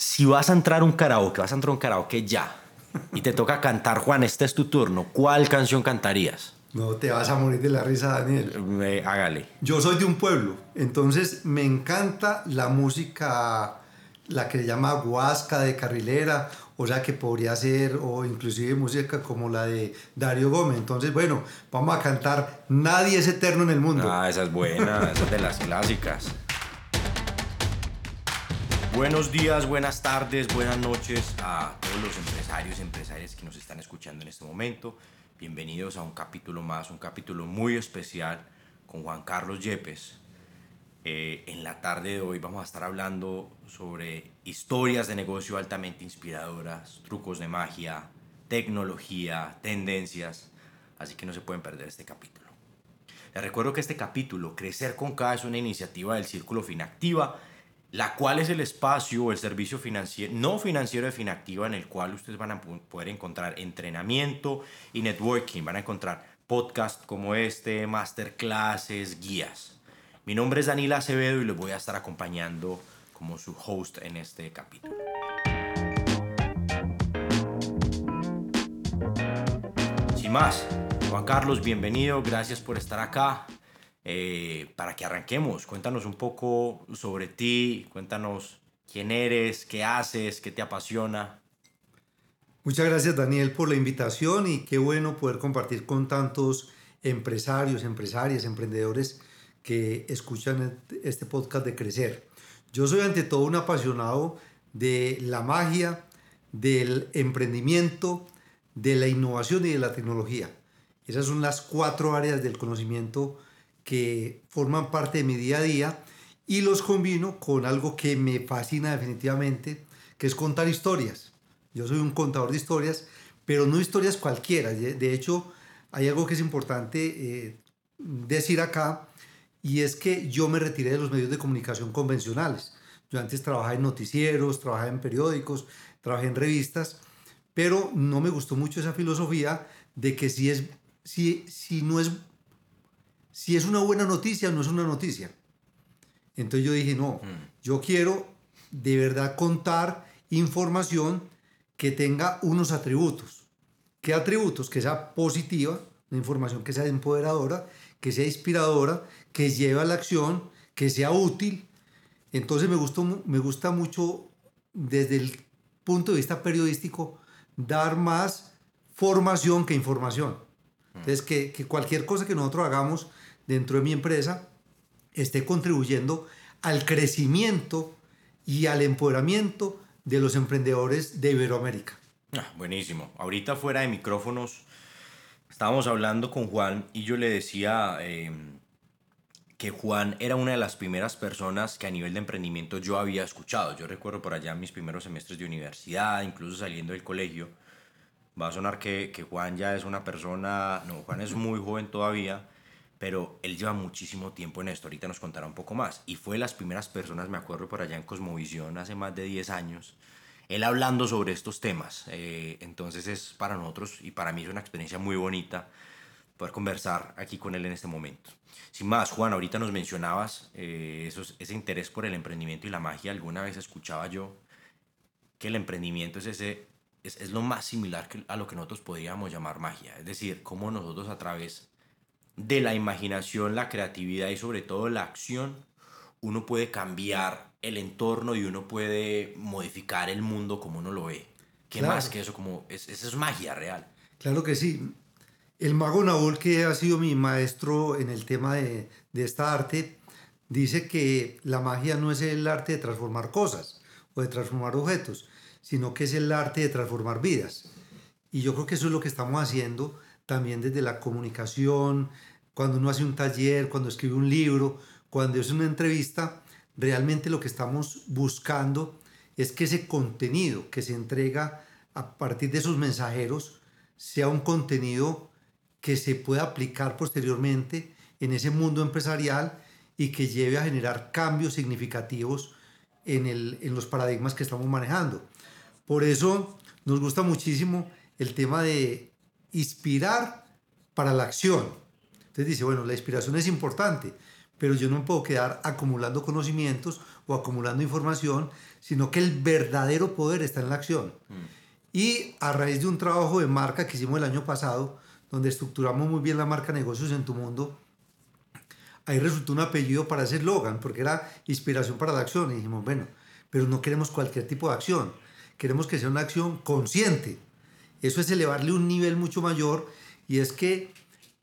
si vas a entrar a un karaoke, vas a entrar a un karaoke ya, y te toca cantar, Juan, este es tu turno, ¿cuál canción cantarías? No te vas a morir de la risa, Daniel. Hágale. Yo soy de un pueblo, entonces me encanta la música, la que se llama huasca de carrilera, o sea que podría ser, o inclusive música como la de Dario Gómez. Entonces, bueno, vamos a cantar Nadie es eterno en el mundo. Ah, esa es buena, esa es de las clásicas. Buenos días, buenas tardes, buenas noches a todos los empresarios y empresarias que nos están escuchando en este momento. Bienvenidos a un capítulo más, un capítulo muy especial con Juan Carlos Yepes. Eh, en la tarde de hoy vamos a estar hablando sobre historias de negocio altamente inspiradoras, trucos de magia, tecnología, tendencias, así que no se pueden perder este capítulo. Les recuerdo que este capítulo, Crecer con K, es una iniciativa del Círculo Finactiva la cual es el espacio o el servicio financiero, no financiero de Finactiva en el cual ustedes van a poder encontrar entrenamiento y networking, van a encontrar podcasts como este, masterclasses, guías. Mi nombre es Daniel Acevedo y les voy a estar acompañando como su host en este capítulo. Sin más, Juan Carlos, bienvenido, gracias por estar acá. Eh, para que arranquemos, cuéntanos un poco sobre ti, cuéntanos quién eres, qué haces, qué te apasiona. Muchas gracias Daniel por la invitación y qué bueno poder compartir con tantos empresarios, empresarias, emprendedores que escuchan este podcast de Crecer. Yo soy ante todo un apasionado de la magia, del emprendimiento, de la innovación y de la tecnología. Esas son las cuatro áreas del conocimiento que forman parte de mi día a día y los combino con algo que me fascina definitivamente, que es contar historias. Yo soy un contador de historias, pero no historias cualquiera. De hecho, hay algo que es importante eh, decir acá, y es que yo me retiré de los medios de comunicación convencionales. Yo antes trabajaba en noticieros, trabajaba en periódicos, trabajé en revistas, pero no me gustó mucho esa filosofía de que si, es, si, si no es si es una buena noticia o no es una noticia. Entonces yo dije, no, mm. yo quiero de verdad contar información que tenga unos atributos. ¿Qué atributos? Que sea positiva, una información que sea empoderadora, que sea inspiradora, que lleve a la acción, que sea útil. Entonces me, gustó, me gusta mucho desde el punto de vista periodístico dar más formación que información. Mm. Entonces que, que cualquier cosa que nosotros hagamos dentro de mi empresa esté contribuyendo al crecimiento y al empoderamiento de los emprendedores de Iberoamérica. Ah, buenísimo. Ahorita fuera de micrófonos estábamos hablando con Juan y yo le decía em, que Juan era una de las primeras personas que a nivel de emprendimiento yo había escuchado. Yo recuerdo por allá mis primeros semestres de universidad, incluso saliendo del colegio. Va a sonar que, que Juan ya es una persona, no, Juan es muy joven todavía, pero él lleva muchísimo tiempo en esto, ahorita nos contará un poco más. Y fue de las primeras personas, me acuerdo por allá en Cosmovisión hace más de 10 años, él hablando sobre estos temas. Eh, entonces es para nosotros y para mí es una experiencia muy bonita poder conversar aquí con él en este momento. Sin más, Juan, ahorita nos mencionabas eh, ese interés por el emprendimiento y la magia. Alguna vez escuchaba yo que el emprendimiento es, ese, es, es lo más similar a lo que nosotros podríamos llamar magia. Es decir, cómo nosotros a través de la imaginación, la creatividad y sobre todo la acción, uno puede cambiar el entorno y uno puede modificar el mundo como uno lo ve. ¿Qué más que eso? Como, es, eso es magia real. Claro que sí. El mago Naúl, que ha sido mi maestro en el tema de, de esta arte, dice que la magia no es el arte de transformar cosas o de transformar objetos, sino que es el arte de transformar vidas. Y yo creo que eso es lo que estamos haciendo también desde la comunicación, cuando uno hace un taller, cuando escribe un libro, cuando es una entrevista, realmente lo que estamos buscando es que ese contenido que se entrega a partir de esos mensajeros sea un contenido que se pueda aplicar posteriormente en ese mundo empresarial y que lleve a generar cambios significativos en, el, en los paradigmas que estamos manejando. Por eso nos gusta muchísimo el tema de inspirar para la acción. Entonces dice, bueno, la inspiración es importante, pero yo no me puedo quedar acumulando conocimientos o acumulando información, sino que el verdadero poder está en la acción. Mm. Y a raíz de un trabajo de marca que hicimos el año pasado, donde estructuramos muy bien la marca Negocios en tu Mundo, ahí resultó un apellido para ese eslogan, porque era inspiración para la acción. Y dijimos, bueno, pero no queremos cualquier tipo de acción, queremos que sea una acción consciente. Eso es elevarle un nivel mucho mayor y es que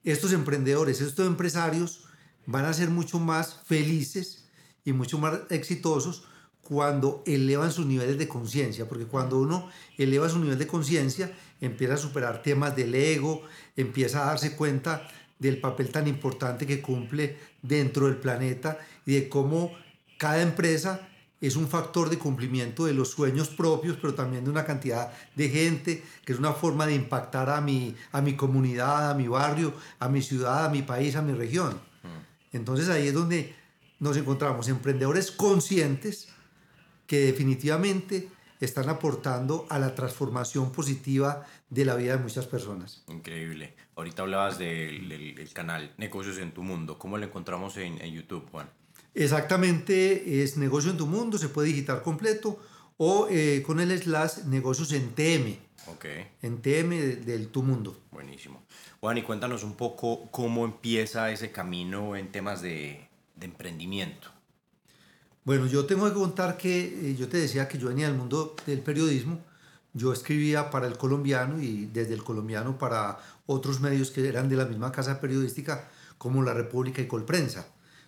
estos emprendedores, estos empresarios van a ser mucho más felices y mucho más exitosos cuando elevan sus niveles de conciencia, porque cuando uno eleva su nivel de conciencia, empieza a superar temas del ego, empieza a darse cuenta del papel tan importante que cumple dentro del planeta y de cómo cada empresa es un factor de cumplimiento de los sueños propios, pero también de una cantidad de gente, que es una forma de impactar a mi, a mi comunidad, a mi barrio, a mi ciudad, a mi país, a mi región. Mm. Entonces ahí es donde nos encontramos emprendedores conscientes que definitivamente están aportando a la transformación positiva de la vida de muchas personas. Increíble. Ahorita hablabas del, canal Negocios en tu Mundo. ¿Cómo lo encontramos en, en YouTube, Juan? Exactamente, es negocio en tu mundo, se puede digitar completo o eh, con el slash negocios en TM. Ok. En TM del tu mundo. Buenísimo. Juan, y cuéntanos un poco cómo empieza ese camino en temas de, de emprendimiento. Bueno, yo tengo que contar que eh, yo te decía que yo venía del mundo del periodismo. Yo escribía para el colombiano y desde el colombiano para otros medios que eran de la misma casa periodística como La República y Colprensa.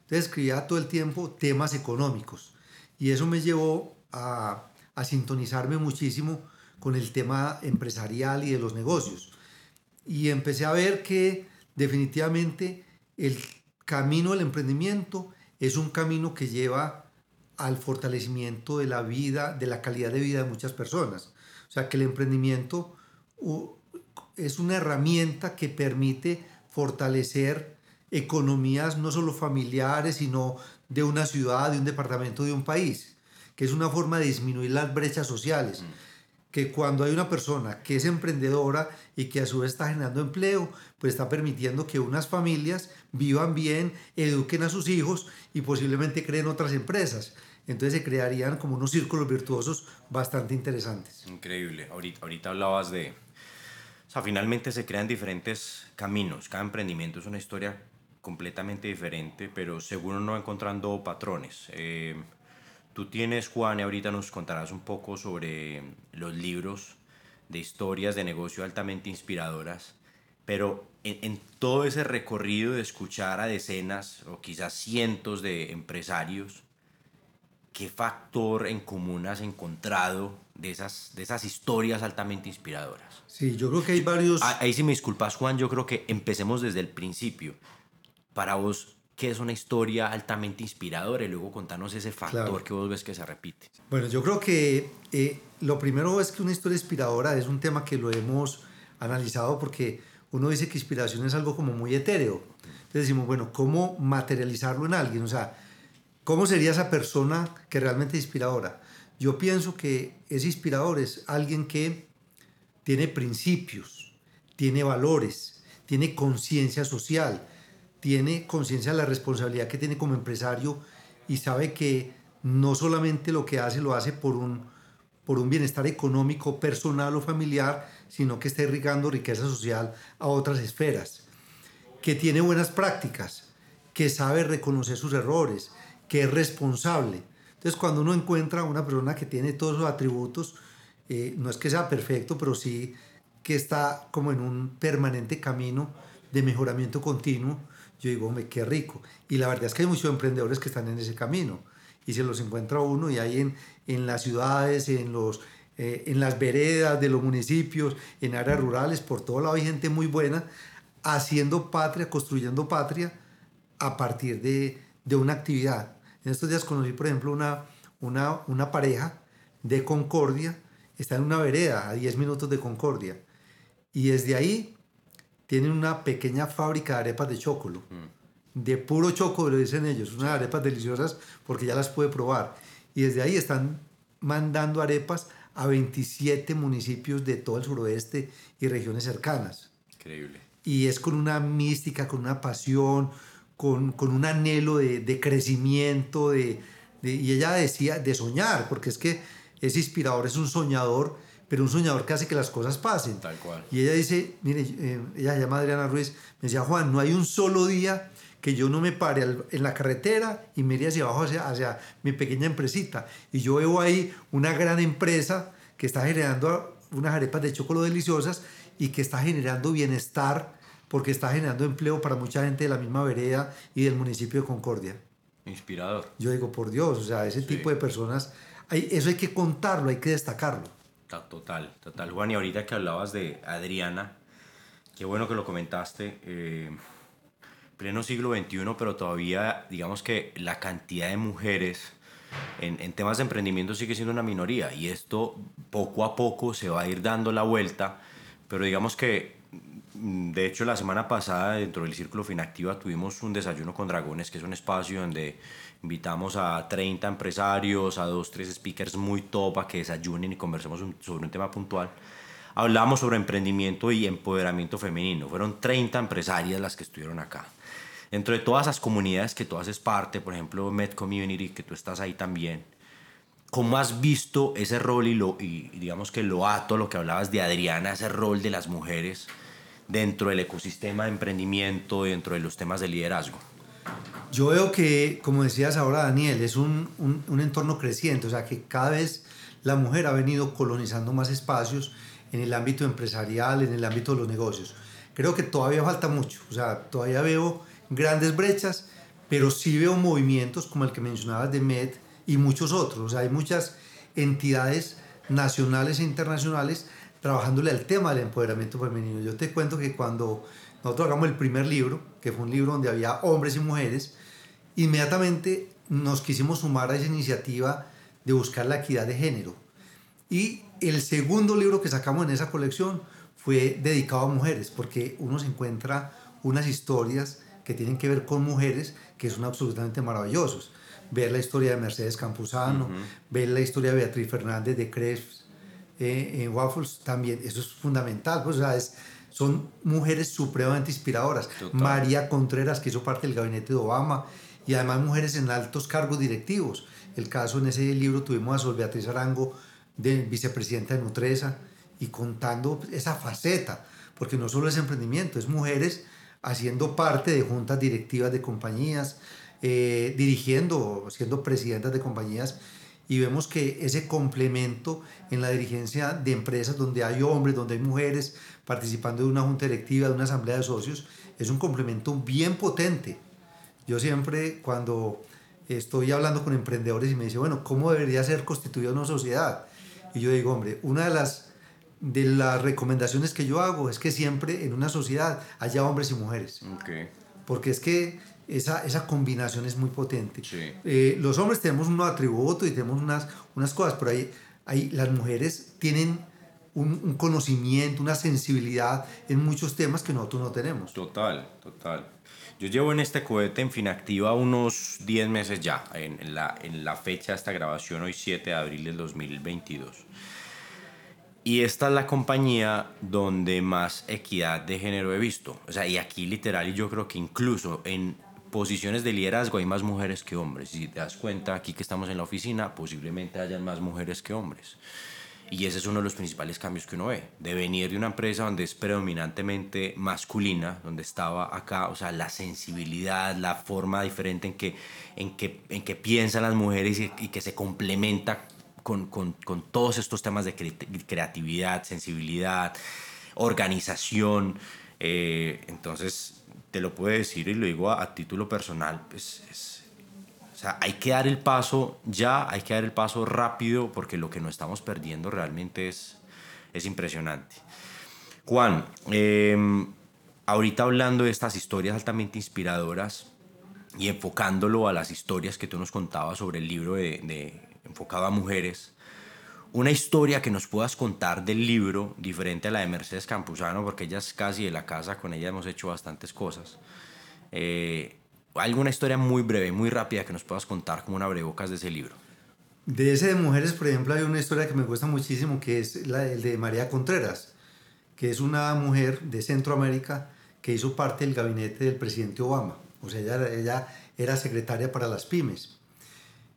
Entonces escribía todo el tiempo temas económicos y eso me llevó a, a sintonizarme muchísimo con el tema empresarial y de los negocios. Y empecé a ver que definitivamente el camino del emprendimiento es un camino que lleva al fortalecimiento de la vida, de la calidad de vida de muchas personas. O sea, que el emprendimiento es una herramienta que permite fortalecer economías no solo familiares, sino de una ciudad, de un departamento, de un país, que es una forma de disminuir las brechas sociales. Mm. Que cuando hay una persona que es emprendedora y que a su vez está generando empleo, pues está permitiendo que unas familias vivan bien, eduquen a sus hijos y posiblemente creen otras empresas. Entonces se crearían como unos círculos virtuosos bastante interesantes. Increíble. Ahorita, ahorita hablabas de... O sea, finalmente se crean diferentes caminos. Cada emprendimiento es una historia completamente diferente, pero seguro no encontrando patrones. Eh, tú tienes, Juan, y ahorita nos contarás un poco sobre los libros de historias de negocio altamente inspiradoras, pero en, todo ese recorrido de escuchar a decenas o quizás cientos de empresarios, ¿qué factor en común has encontrado de esas, de esas historias altamente inspiradoras? Sí, yo creo que hay varios... Ah, ahí si me disculpas, Juan, yo creo que empecemos desde el principio para vos, ¿qué es una historia altamente inspiradora? Y luego contanos ese factor que vos ves que se repite. Bueno, yo creo que eh, lo primero es que una historia inspiradora es un tema que lo hemos analizado porque uno dice que inspiración es algo como muy etéreo. Entonces decimos, bueno, ¿cómo materializarlo en alguien? O sea, ¿cómo sería esa persona que realmente es inspiradora? Yo pienso que ese inspirador es alguien que tiene principios, tiene valores, tiene conciencia social, tiene conciencia de la responsabilidad que tiene como empresario y sabe que no solamente lo que hace lo hace por un, por un bienestar económico, personal o familiar, sino que está irrigando riqueza social a otras esferas, que tiene buenas prácticas, que sabe reconocer sus errores, que es responsable. Entonces cuando uno encuentra a una persona que tiene todos esos atributos, eh, no es que sea perfecto, pero sí que está como en un permanente camino de mejoramiento continuo, yo digo, hombre, qué rico. Y la verdad es que hay muchos emprendedores que están en ese camino y se los encuentra uno y hay en, en las ciudades, en, los, eh, en las veredas de los municipios, en áreas rurales, por todo lado hay gente muy buena haciendo patria, construyendo patria a partir de, de una actividad. En estos días conocí, por ejemplo, una, una, una pareja de Concordia, está en una vereda a 10 minutos de Concordia. Y desde ahí tienen una pequeña fábrica de arepas de chocolo. Mm. De puro choco, lo dicen ellos. Unas arepas deliciosas porque ya las puede probar. Y desde ahí están mandando arepas a 27 municipios de todo el suroeste y regiones cercanas. Increíble. Y es con una mística, con una pasión, con, con un anhelo de, de crecimiento, de, y ella decía de soñar, porque es que es inspirador, es un soñador, pero un soñador que hace que las cosas pasen. Tal cual. Y ella dice, mire, eh, ella se llama Adriana Ruiz, me decía, Juan, no hay un solo día que yo no me pare en la carretera y mire hacia abajo, hacia, hacia mi pequeña empresita. Y yo veo ahí una gran empresa que está generando unas arepas de chocolate deliciosas y que está generando bienestar porque está generando empleo para mucha gente de la misma vereda y del municipio de Concordia. Inspirador. Yo digo, por Dios, o sea, ese tipo de personas, hay, eso hay que contarlo, hay que destacarlo. Total, total. Juan, y ahorita que hablabas de Adriana, qué bueno que lo comentaste. Eh, pleno siglo XXI, pero todavía, digamos que la cantidad de mujeres en, en, temas de emprendimiento sigue siendo una minoría y esto poco a poco se va a ir dando la vuelta, pero digamos que Mm, de hecho, la semana pasada, dentro del Círculo Finactiva, tuvimos un desayuno con dragones, que es un espacio donde invitamos a 30 empresarios, a dos, tres speakers muy top a que desayunen y conversemos sobre un tema puntual. Hablamos sobre emprendimiento y empoderamiento femenino. Fueron 30 empresarias las que estuvieron acá. Dentro de todas esas comunidades que tú haces parte, por ejemplo, Med Community, que tú estás ahí también, ¿cómo has visto ese rol y, lo, y digamos que lo ato, lo que hablabas de Adriana, ese rol de las mujeres? dentro del ecosistema de emprendimiento, dentro de los temas de liderazgo? Yo veo que, como decías ahora Daniel, es un, un, entorno creciente, o sea que cada vez la mujer ha venido colonizando más espacios en el ámbito empresarial, en el ámbito de los negocios. Creo que todavía falta mucho, o sea, todavía veo grandes brechas, pero sí veo movimientos como el que mencionabas de MED y muchos otros. O sea, hay muchas entidades nacionales e internacionales trabajándole al tema del empoderamiento femenino. Yo te cuento que cuando nosotros hagamos el primer libro, que fue un libro donde había hombres y mujeres, inmediatamente nos quisimos sumar a esa iniciativa de buscar la equidad de género. Y el segundo libro que sacamos en esa colección fue dedicado a mujeres, porque uno se encuentra unas historias que tienen que ver con mujeres que son absolutamente maravillosos. Ver la historia de Mercedes Campuzano, ver la historia de Beatriz Fernández de Cresps, eh, en Waffles también, eso es fundamental, pues, o sea, son mujeres supremamente inspiradoras. María Contreras, que hizo parte del gabinete de Obama, y además mujeres en altos cargos directivos. El caso en ese libro tuvimos a Sol Beatriz Arango, de vicepresidenta de Nutresa, y contando esa faceta, porque no solo es emprendimiento, es mujeres haciendo parte de juntas directivas de compañías, eh, dirigiendo, siendo presidentas de compañías y vemos que ese complemento en la dirigencia de empresas donde hay hombres, donde hay mujeres participando de una junta directiva, de una asamblea de socios, es un complemento bien potente. Yo siempre cuando estoy hablando con emprendedores y me dice, bueno, ¿cómo debería ser constituida una sociedad? Y yo digo, hombre, una de las, de las recomendaciones que yo hago es que siempre en una sociedad haya hombres y mujeres. Porque es que esa, esa combinación es muy potente. Eh, los hombres tenemos un atributo y tenemos unas, unas cosas, pero ahí, ahí las mujeres tienen un, un, conocimiento, una sensibilidad en muchos temas que nosotros no tenemos. Total, total. Yo llevo en este cohete en Finactiva unos 10 meses ya, en, en, la, en la fecha de esta grabación, hoy 7 de abril del 2022. Y esta es la compañía donde más equidad de género he visto. O sea, y aquí literal, y yo creo que incluso en posiciones de liderazgo hay más mujeres que hombres. Si te das cuenta, aquí que estamos en la oficina, posiblemente hayan más mujeres que hombres. Y ese es uno de los principales cambios que uno ve. De venir de una empresa donde es predominantemente masculina, donde estaba acá, o sea, la sensibilidad, la forma diferente en que, en que, en que piensan las mujeres y, que se complementa con, con, con, todos estos temas de creatividad, sensibilidad, organización. Eh, entonces, te lo puedo decir y lo digo a, título personal, pues es, o sea, hay que dar el paso ya, hay que dar el paso rápido porque lo que nos estamos perdiendo realmente es, es impresionante. Juan, em, ahorita hablando de estas historias altamente inspiradoras y enfocándolo a las historias que tú nos contabas sobre el libro de, de enfocado a mujeres, una historia que nos puedas contar del libro, diferente a la de Mercedes Campuzano, porque ella es casi de la casa, con ella hemos hecho bastantes cosas. Eh, alguna historia muy breve, muy rápida que nos puedas contar como una abrebocas de ese libro. De ese de mujeres, por ejemplo, hay una historia que me gusta muchísimo, que es la de María Contreras, que es una mujer de Centroamérica que hizo parte del gabinete del presidente Obama. O sea, ella, ella era secretaria para las pymes.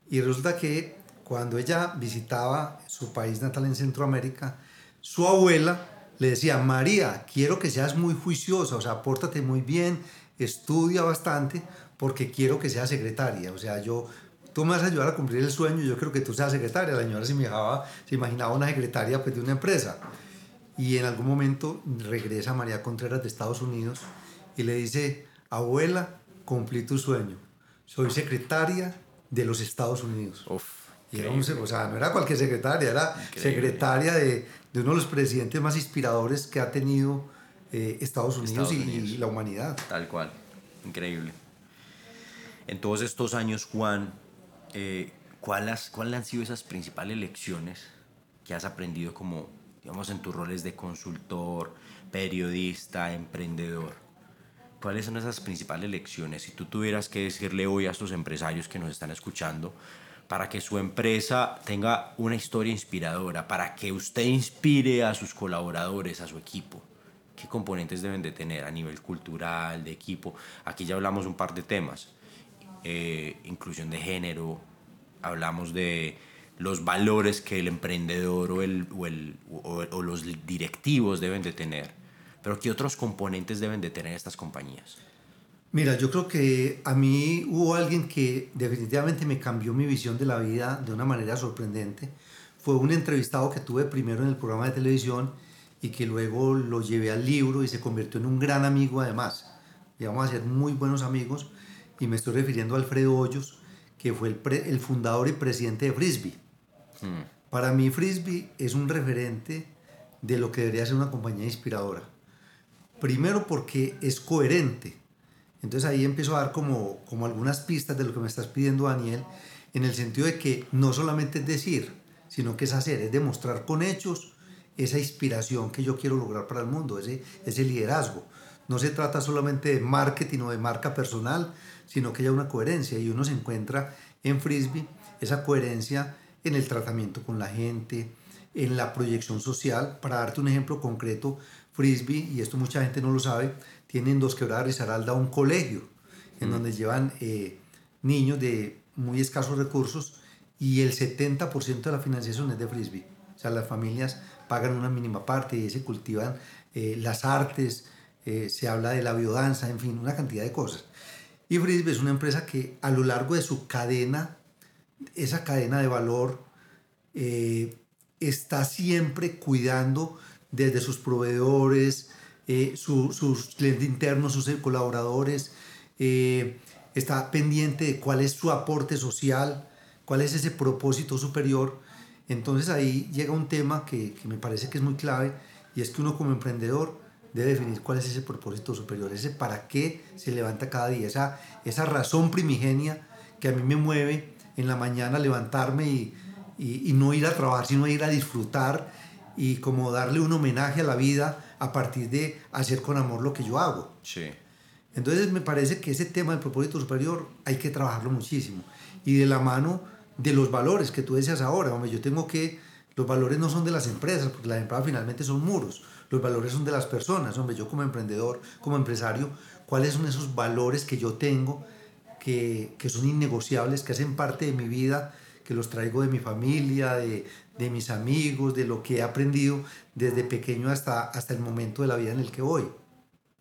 Y resulta que cuando ella visitaba su país natal en Centroamérica, su abuela le decía, María, quiero que seas muy juiciosa, o sea, pórtate muy bien, estudia bastante, porque quiero que seas secretaria. O sea, yo, tú me vas a ayudar a cumplir el sueño, yo creo que tú seas secretaria. La señora se imaginaba, se imaginaba una secretaria pues, de una empresa. Y en algún momento regresa María Contreras de Estados Unidos y le dice, abuela, cumplí tu sueño. Soy secretaria de los Estados Unidos. Y era o sea, no era cualquier secretaria, era secretaria de, de, uno de los presidentes más inspiradores que ha tenido eh, Estados, Unidos, y, la humanidad. Tal cual, increíble. En todos estos años, Juan, eh, ¿cuáles cuál han sido esas principales lecciones que has aprendido como, digamos, en tus roles de consultor, periodista, emprendedor? ¿Cuáles son esas principales lecciones? Si tú tuvieras que decirle hoy a estos empresarios que nos están escuchando, para que su empresa tenga una historia inspiradora, para que usted inspire a sus colaboradores, a su equipo, ¿qué componentes deben de tener a nivel cultural, de equipo? Aquí ya hablamos un par de temas, eh, inclusión de género, hablamos de los valores que el emprendedor o, el, o, el, o los directivos deben de tener pero ¿qué otros componentes deben de tener estas compañías? Mira, yo creo que a mí hubo alguien que definitivamente me cambió mi visión de la vida de una manera sorprendente. Fue un entrevistado que tuve primero en el programa de televisión y que luego lo llevé al libro y se convirtió en un gran amigo además. Llegamos a ser muy buenos amigos y me estoy refiriendo a Alfredo Hoyos, que fue el, el fundador y presidente de Frisbee. Hmm. Para mí Frisbee es un referente de lo que debería ser una compañía inspiradora. Primero porque es coherente. Entonces ahí empiezo a dar como, como algunas pistas de lo que me estás pidiendo, Daniel, en el sentido de que no solamente es decir, sino que es hacer, es demostrar con hechos esa inspiración que yo quiero lograr para el mundo, ese, ese liderazgo. No se trata solamente de marketing o de marca personal, sino que haya una coherencia y uno se encuentra en Frisbee esa coherencia en el tratamiento con la gente, en la proyección social. Para darte un ejemplo concreto, Frisbee, y esto mucha gente no lo sabe, tienen Dos Quebradas Risaralda un colegio en mm. donde llevan eh, niños de muy escasos recursos y el 70% de la financiación es de Frisbee. O sea, las familias pagan una mínima parte y se cultivan eh, las artes, eh, se habla de la biodanza, en fin, una cantidad de cosas. Y Frisbee es una empresa que a lo largo de su cadena, esa cadena de valor, está siempre cuidando desde sus proveedores, eh, sus clientes internos, sus colaboradores, eh, está pendiente de cuál es su aporte social, cuál es ese propósito superior. Entonces ahí llega un tema que, que, me parece que es muy clave y es que uno como emprendedor debe definir cuál es ese propósito superior, ese para qué se levanta cada día, esa, esa razón primigenia que a mí me mueve en la mañana levantarme y, y, y no ir a trabajar, sino ir a disfrutar y como darle un homenaje a la vida a partir de hacer con amor lo que yo hago. Sí. Entonces me parece que ese tema del propósito superior hay que trabajarlo muchísimo y de la mano de los valores que tú decías ahora, hombre, yo tengo que, los valores no son de las empresas, porque las empresas finalmente son muros, los valores son de las personas, hombre, yo como emprendedor, como empresario, ¿cuáles son esos valores que yo tengo que, que son innegociables, que hacen parte de mi vida, que los traigo de mi familia, de, de mis amigos, de lo que he aprendido desde pequeño hasta, hasta el momento de la vida en el que voy.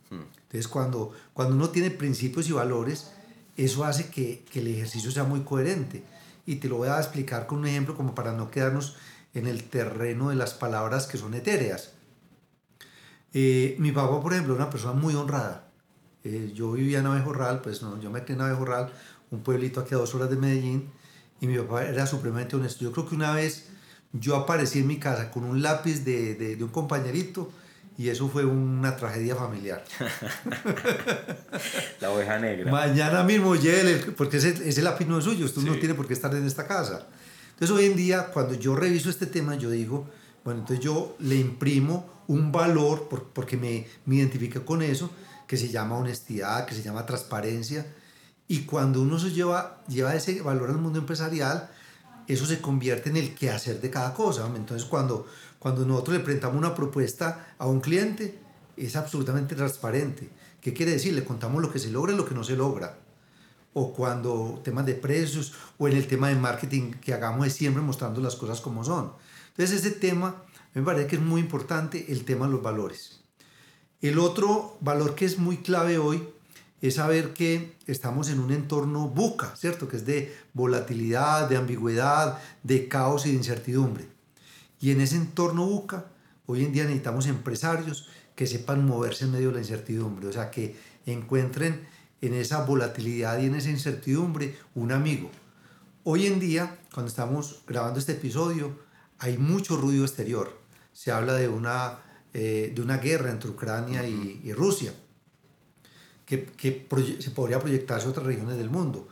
Hmm. Entonces, cuando, cuando uno tiene principios y valores, eso hace que, que, el ejercicio sea muy coherente. Y te lo voy a explicar con un ejemplo como para no quedarnos en el terreno de las palabras que son etéreas. Eh, mi papá, por ejemplo, era una persona muy honrada. Eh, yo vivía en Abejorral, pues no, yo me quedé en Abejorral, un pueblito aquí a dos horas de Medellín, y mi papá era supremamente honesto. Yo creo que una vez yo aparecí en mi casa con un lápiz de, de, un compañerito y eso fue una tragedia familiar. La oveja negra. Mañana mismo llévele, porque ese, ese, lápiz no es suyo, usted no tiene por qué estar en esta casa. Entonces hoy en día, cuando yo reviso este tema, yo digo, bueno, entonces yo le imprimo un valor, porque me, me identifico con eso, que se llama honestidad, que se llama transparencia. Y cuando uno se lleva, lleva ese valor al mundo empresarial, eso se convierte en el quehacer de cada cosa. Entonces, cuando, cuando nosotros le presentamos una propuesta a un cliente, es absolutamente transparente. ¿Qué quiere decir? Le contamos lo que se logra y lo que no se logra. O cuando temas de precios o en el tema de marketing que hagamos es siempre mostrando las cosas como son. Entonces ese tema me parece que es muy importante, el tema de los valores. El otro valor que es muy clave hoy es saber que estamos en un entorno buca, ¿cierto? Que es de volatilidad, de ambigüedad, de caos y de incertidumbre. Y en ese entorno buca, hoy en día necesitamos empresarios que sepan moverse en medio de la incertidumbre, o sea, que encuentren en esa volatilidad y en esa incertidumbre un amigo. Hoy en día, cuando estamos grabando este episodio, hay mucho ruido exterior. Se habla de una, eh, de una guerra entre Ucrania y, y Rusia que, se podría proyectarse a otras regiones del mundo.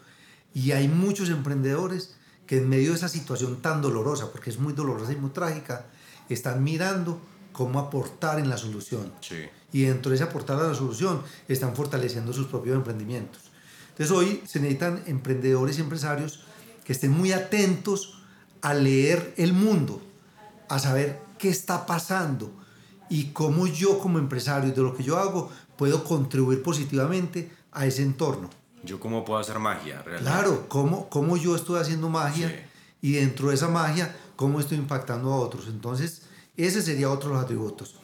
Y hay muchos emprendedores que en medio de esa situación tan dolorosa, porque es muy dolorosa y muy trágica, están mirando cómo aportar en la solución. Y dentro de ese aportar a la solución están fortaleciendo sus propios emprendimientos. Entonces hoy se necesitan emprendedores y empresarios que estén muy atentos a leer el mundo, a saber qué está pasando y cómo yo como empresario de lo que yo hago puedo contribuir positivamente a ese entorno. ¿Yo cómo puedo hacer magia? Realmente? Claro, cómo, cómo yo estoy haciendo magia y dentro de esa magia, cómo estoy impactando a otros. Entonces, ese sería otro de los atributos.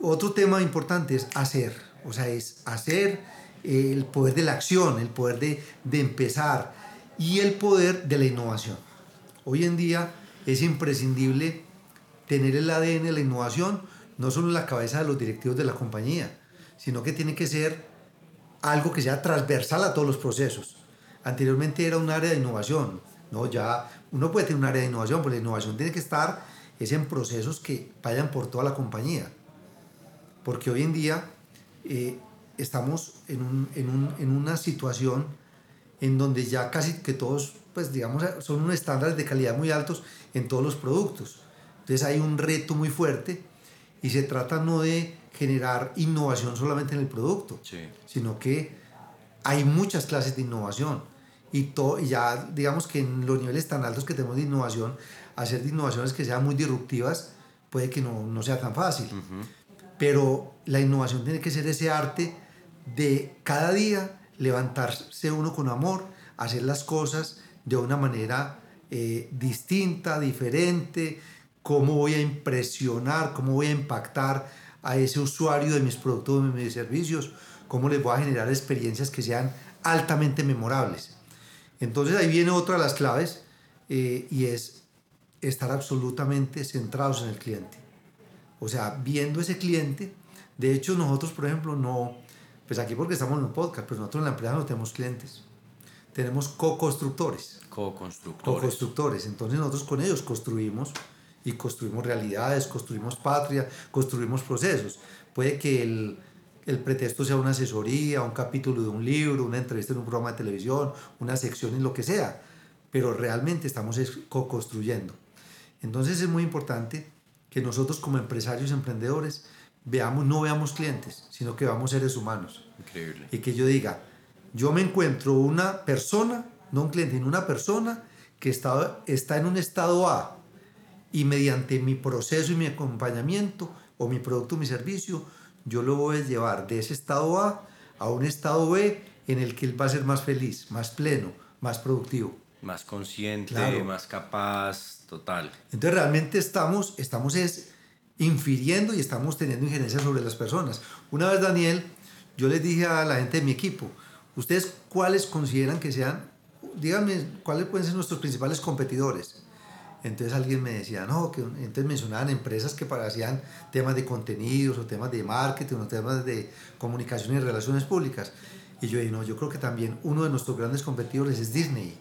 Otro tema importante es hacer, o sea, es hacer eh, el poder de la acción, el poder de, de empezar y el poder de la innovación. Hoy en día es imprescindible tener el ADN de la innovación, no solo en la cabeza de los directivos de la compañía, sino que tiene que ser algo que sea transversal a todos los procesos. Anteriormente era un área de innovación, ¿no? Ya uno puede tener un área de innovación, pero la innovación tiene que estar es en procesos que vayan por toda la compañía. Porque hoy en día eh, estamos en, un, en, un, en, una situación en donde ya casi que todos, pues digamos, son unos estándares de calidad muy altos en todos los productos. Entonces hay un reto muy fuerte y se trata no de generar innovación solamente en el producto, sino que hay muchas clases de innovación. Y, todo, y ya digamos que en los niveles tan altos que tenemos de innovación, hacer innovaciones que sean muy disruptivas puede que no, no sea tan fácil. Pero la innovación tiene que ser ese arte de cada día levantarse uno con amor, hacer las cosas de una manera eh, distinta, diferente, cómo voy a impresionar, cómo voy a impactar a ese usuario de mis productos, de mis servicios, cómo les voy a generar experiencias que sean altamente memorables. Entonces ahí viene otra de las claves eh, y es estar absolutamente centrados en el cliente. O sea, viendo ese cliente, de hecho nosotros, por ejemplo, no, pues aquí porque estamos en un podcast, pero nosotros en la empresa no tenemos clientes. Tenemos co-constructores. Co-constructores. Co-constructores. Entonces nosotros con ellos construimos y construimos realidades, construimos patria, construimos procesos. Puede que el, el pretexto sea una asesoría, un capítulo de un libro, una entrevista en un programa de televisión, una sección en lo que sea, pero realmente estamos co-construyendo. Entonces es muy importante que nosotros como empresarios, emprendedores, veamos, no veamos clientes, sino que veamos seres humanos. Increíble. Y que yo diga, yo me encuentro una persona, no un cliente, sino una persona que está, está en un estado A, y mediante mi proceso y mi acompañamiento o mi producto o mi servicio, yo lo voy a llevar de ese estado A a un estado B en el que él va a ser más feliz, más pleno, más productivo. Más consciente, más capaz, total. Entonces realmente estamos, estamos es infiriendo y estamos teniendo injerencia sobre las personas. Una vez, Daniel, yo les dije a la gente de mi equipo, ¿ustedes cuáles consideran que sean, díganme, cuáles pueden ser nuestros principales competidores? Entonces alguien me decía, no, que entonces mencionaban empresas que hacían temas de contenidos o temas de marketing o temas de comunicación y relaciones públicas. Y yo dije, no, yo creo que también uno de nuestros grandes competidores es Disney.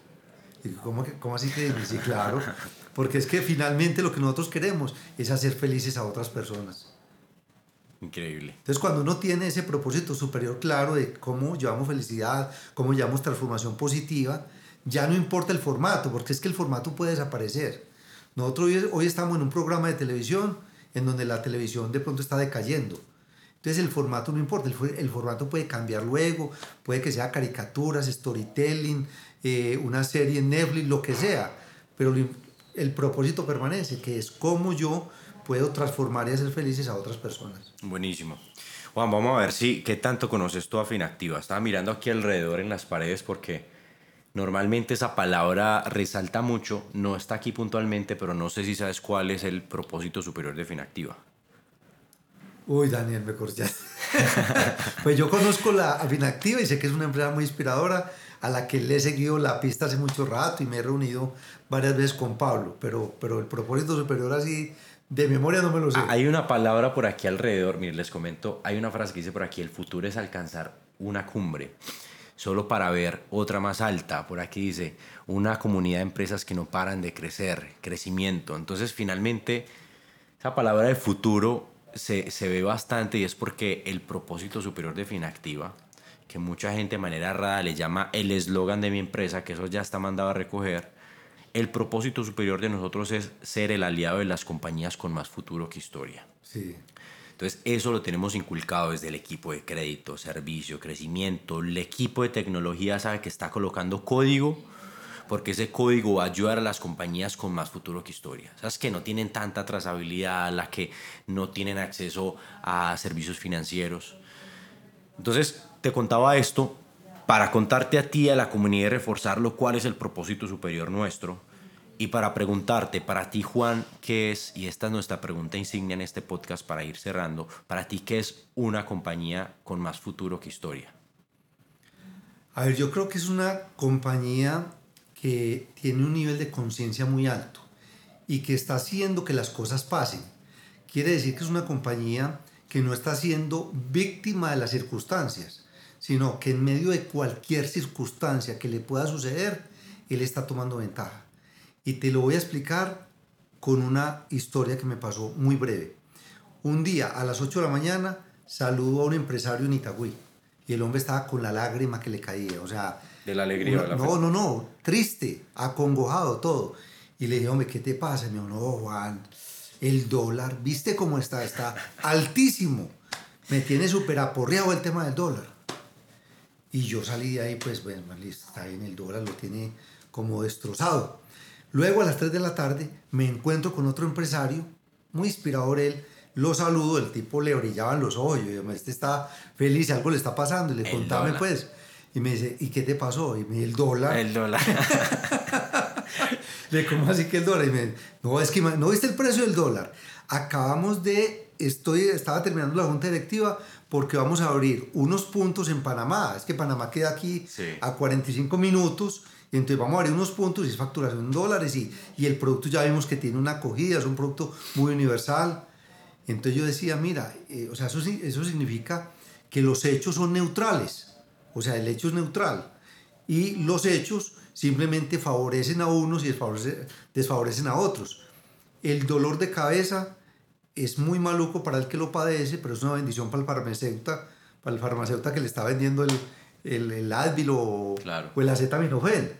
Y ¿cómo, ¿Cómo así que Disney? Sí, claro. Porque es que finalmente lo que nosotros queremos es hacer felices a otras personas. Increíble. Entonces, cuando uno tiene ese propósito superior claro de cómo llevamos felicidad, cómo llevamos transformación positiva, ya no importa el formato, porque es que el formato puede desaparecer. Nosotros hoy, estamos en un programa de televisión en donde la televisión de pronto está decayendo. Entonces el formato no importa, el, formato puede cambiar luego, puede que sea caricaturas, storytelling, eh, una serie en Netflix, lo que sea, pero el propósito permanece, que es cómo yo puedo transformar y hacer felices a otras personas. Buenísimo. Juan, vamos a ver si qué tanto conoces tú a Finactiva. Estaba mirando aquí alrededor en las paredes porque normalmente esa palabra resalta mucho, no está aquí puntualmente, pero no sé si sabes cuál es el propósito superior de Finactiva. Uy, Daniel, me corchaste. pues yo conozco la Finactiva y sé que es una empresa muy inspiradora a la que le he seguido la pista hace mucho rato y me he reunido varias veces con Pablo, pero, pero el propósito superior así de memoria no me lo sé. Hay una palabra por aquí alrededor, miren, les comento, hay una frase que dice por aquí, el futuro es alcanzar una cumbre, solo para ver otra más alta. Por aquí dice, una comunidad de empresas que no paran de crecer, crecimiento. Entonces, finalmente, esa palabra de futuro se, se ve bastante y es porque el propósito superior de Finactiva, que mucha gente de manera rara le llama el eslogan de mi empresa, que eso ya está mandado a recoger, el propósito superior de nosotros es ser el aliado de las compañías con más futuro que historia. Sí. Entonces, eso lo tenemos inculcado desde el equipo de crédito, servicio, crecimiento. El equipo de tecnología sabe que está colocando código porque ese código va a ayudar a las compañías con más futuro que historia. Sabes que no tienen tanta trazabilidad, las que no tienen acceso a servicios financieros. Entonces, te contaba esto para contarte a ti a la comunidad y reforzarlo cuál es el propósito superior nuestro. Y para preguntarte, para ti Juan, ¿qué es? Y esta es nuestra pregunta insignia en este podcast para ir cerrando. Para ti, ¿qué es una compañía con más futuro que historia? A ver, yo creo que es una compañía que tiene un nivel de conciencia muy alto y que está haciendo que las cosas pasen. Quiere decir que es una compañía que no está siendo víctima de las circunstancias, sino que en medio de cualquier circunstancia que le pueda suceder, él está tomando ventaja. Y te lo voy a explicar con una historia que me pasó muy breve. Un día a las 8 de la mañana saludo a un empresario en Itagüí y el hombre estaba con la lágrima que le caía, o sea... De la alegría. Una, no, no, no, triste, acongojado, todo. Y le dije, hombre, ¿qué te pasa? Me dijo, no, Juan, el dólar, ¿viste cómo está? Está altísimo. Me tiene súper aporreado el tema del dólar. Y yo salí de ahí, pues, bueno, listo, está ahí en el dólar, lo tiene como destrozado. Luego a las 3 de la tarde me encuentro con otro empresario, muy inspirador él, lo saludo, el tipo le brillaban los ojos, yo digo, este está feliz, algo le está pasando, y le contame pues. Y me dice, ¿y qué te pasó? Y me dice, el dólar. El dólar. le ¿cómo así que el dólar? Y me dice, no, es que no viste el precio del dólar. Acabamos de, estoy, estaba terminando la junta directiva porque vamos a abrir unos puntos en Panamá. Es que Panamá queda aquí a 45 minutos. Entonces vamos a abrir unos puntos y es facturación en dólares y, y el producto ya vimos que tiene una acogida, es un producto muy universal. Entonces yo decía, mira, eh, o sea, eso, eso significa que los hechos son neutrales. O sea, el hecho es neutral. Y los hechos simplemente favorecen a unos y desfavorecen a otros. El dolor de cabeza es muy maluco para el que lo padece, pero es una bendición para el farmacéutico, para el farmacéutico que le está vendiendo el, el, el Advil o, o el acetaminofén.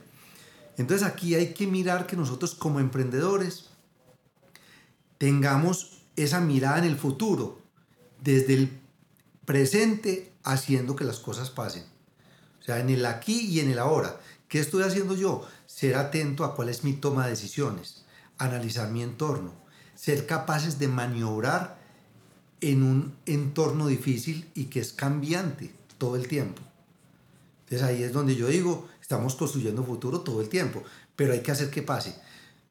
Entonces aquí hay que mirar que nosotros como emprendedores tengamos esa mirada en el futuro, desde el presente haciendo que las cosas pasen. O sea, en el aquí y en el ahora. ¿Qué estoy haciendo yo? Ser atento a cuál es mi toma de decisiones, analizar mi entorno, ser capaces de maniobrar en un entorno difícil y que es cambiante todo el tiempo. Entonces ahí es donde yo digo, estamos construyendo futuro todo el tiempo, pero hay que hacer que pase.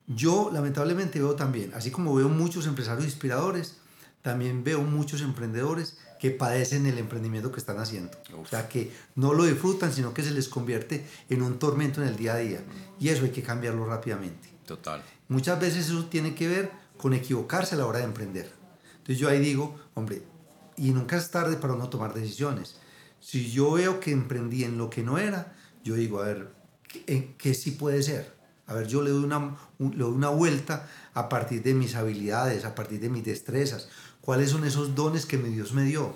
Yo lamentablemente veo también, así como veo muchos empresarios inspiradores, también veo muchos emprendedores que padecen el emprendimiento que están haciendo. O sea, que no lo disfrutan, sino que se les convierte en un tormento en el día a día. Y eso hay que cambiarlo rápidamente. Total. Muchas veces eso tiene que ver con equivocarse a la hora de emprender. Entonces yo ahí digo, hombre, y nunca es tarde para no tomar decisiones. Si yo veo que emprendí en lo que no era, yo digo, a ver, ¿qué, qué sí puede ser? A ver, yo le doy, una, le doy una vuelta a partir de mis habilidades, a partir de mis destrezas. ¿Cuáles son esos dones que mi Dios me dio?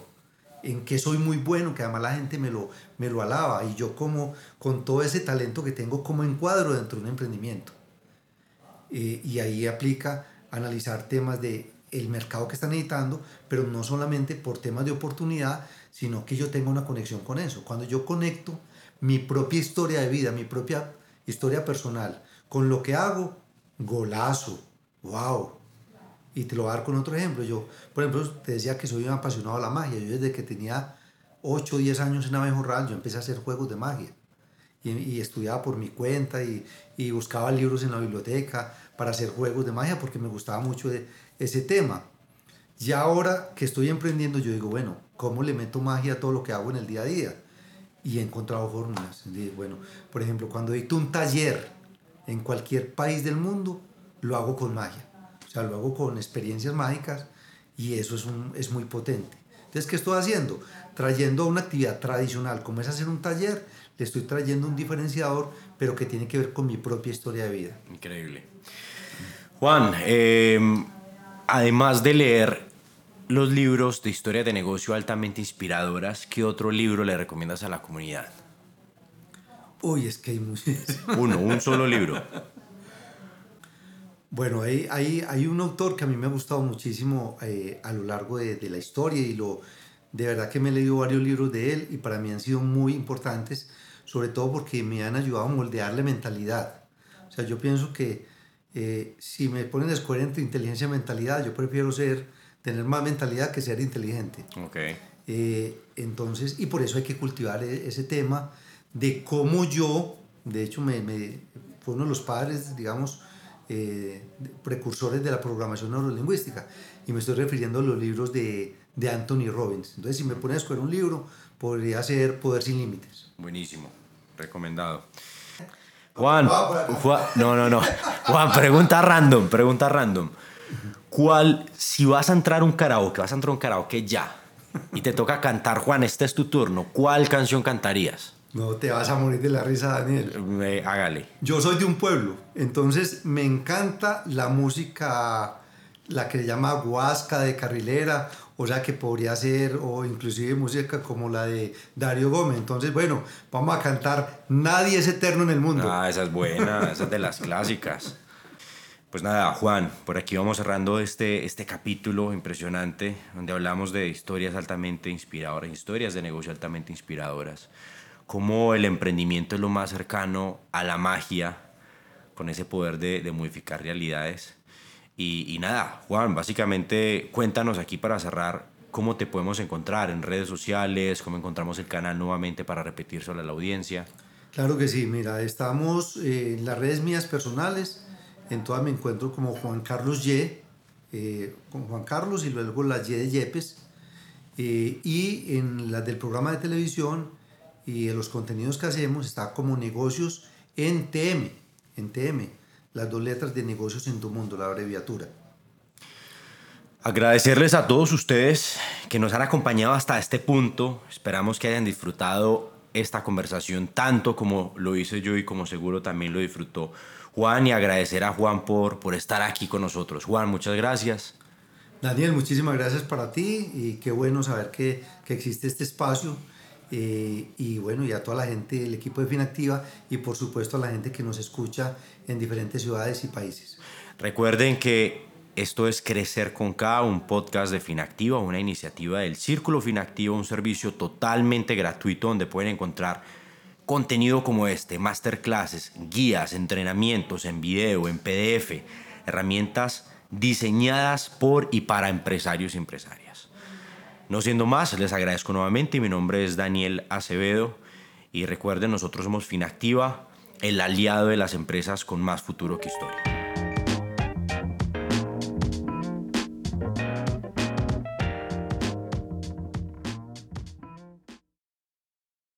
En qué soy muy bueno, que además la gente me lo, me lo alaba. Y yo como, con todo ese talento que tengo, como encuadro dentro de un emprendimiento. Eh, y ahí aplica analizar temas de el mercado que están necesitando, pero no solamente por temas de oportunidad, sino que yo tenga una conexión con eso. Cuando yo conecto mi propia historia de vida, mi propia historia personal, con lo que hago, golazo, wow. Y te lo voy a dar con otro ejemplo. Yo, por ejemplo, te decía que soy un apasionado de la magia. Yo desde que tenía 8 o 10 años en Abejorral, yo empecé a hacer juegos de magia. Y, y estudiaba por mi cuenta y, y, buscaba libros en la biblioteca para hacer juegos de magia porque me gustaba mucho de ese tema. Ya ahora que estoy emprendiendo, yo digo, bueno, ¿cómo le meto magia a todo lo que hago en el día a día? Y he encontrado fórmulas. Bueno, por ejemplo, cuando dicto un taller en cualquier país del mundo, lo hago con magia. O sea, lo hago con experiencias mágicas y eso es, un, es muy potente. Entonces, ¿qué estoy haciendo? Trayendo una actividad tradicional, como es hacer un taller, le estoy trayendo un diferenciador, pero que tiene que ver con mi propia historia de vida. Increíble. Juan, eh, además de leer los libros de historia de negocio altamente inspiradoras, ¿qué otro libro le recomiendas a la comunidad? Uy, es que hay muchos. Uno, un solo libro. Bueno, hay, hay, hay, un autor que a mí me ha gustado muchísimo eh, a lo largo de, de, la historia y lo, de verdad que me he leído varios libros de él y para mí han sido muy importantes, sobre todo porque me han ayudado a moldear la mentalidad. O sea, yo pienso que eh, si me ponen a escoger entre inteligencia y mentalidad, yo prefiero ser, tener más mentalidad que ser inteligente. Okay. Eh, entonces, y por eso hay que cultivar e, ese tema de cómo yo, de hecho, me, me fue uno de los padres, digamos, eh, precursores de la programación neurolingüística. Y me estoy refiriendo a los libros de, de Anthony Robbins. Entonces, si me pones a escoger un libro, podría ser Poder sin Límites. Buenísimo, recomendado. Juan, Juan, no, no, no. Juan, pregunta random, pregunta random. ¿Cuál, si vas a entrar a un karaoke, vas a entrar a un karaoke ya, y te toca cantar, Juan, este es tu turno, ¿cuál canción cantarías? No te vas a morir de la risa, Daniel. Eh, hágale. Yo soy de un pueblo, entonces me encanta la música, la que se llama guasca de carrilera, o sea que podría ser, o inclusive música como la de Dario Gómez. Entonces, bueno, vamos a cantar Nadie es eterno en el mundo. Ah, esa es buena, esa es de las clásicas. Pues nada, Juan, por aquí vamos cerrando este, este capítulo impresionante, donde hablamos de historias altamente inspiradoras, historias de negocio altamente inspiradoras cómo el emprendimiento es lo más cercano a la magia, con ese poder de, modificar realidades. Y, y, nada, Juan, básicamente cuéntanos aquí para cerrar cómo te podemos encontrar en redes sociales, cómo encontramos el canal nuevamente para repetir sobre la audiencia. Claro que sí, mira, estamos eh, en las redes mías personales, en todas me encuentro como Juan Carlos Y, eh, con Juan Carlos y luego la Y de Yepes, eh, y en las del programa de televisión, y en los contenidos que hacemos está como negocios en TM, en TM, las dos letras de negocios en tu mundo, la abreviatura. Agradecerles a todos ustedes que nos han acompañado hasta este punto. Esperamos que hayan disfrutado esta conversación tanto como lo hice yo y como seguro también lo disfrutó Juan y agradecer a Juan por, por estar aquí con nosotros. Juan, muchas gracias. Daniel, muchísimas gracias para ti y qué bueno saber que, que existe este espacio eh, y bueno, y a toda la gente del equipo de Finactiva y por supuesto a la gente que nos escucha en diferentes ciudades y países. Recuerden que esto es Crecer con K, un podcast de Finactiva, una iniciativa del Círculo Finactiva, un servicio totalmente gratuito donde pueden encontrar contenido como este, masterclasses, guías, entrenamientos en video, en PDF, herramientas diseñadas por y para empresarios y empresarias. No siendo más, les agradezco nuevamente. Mi nombre es Daniel Acevedo y recuerden, nosotros somos Finactiva, el aliado de las empresas con más futuro que historia.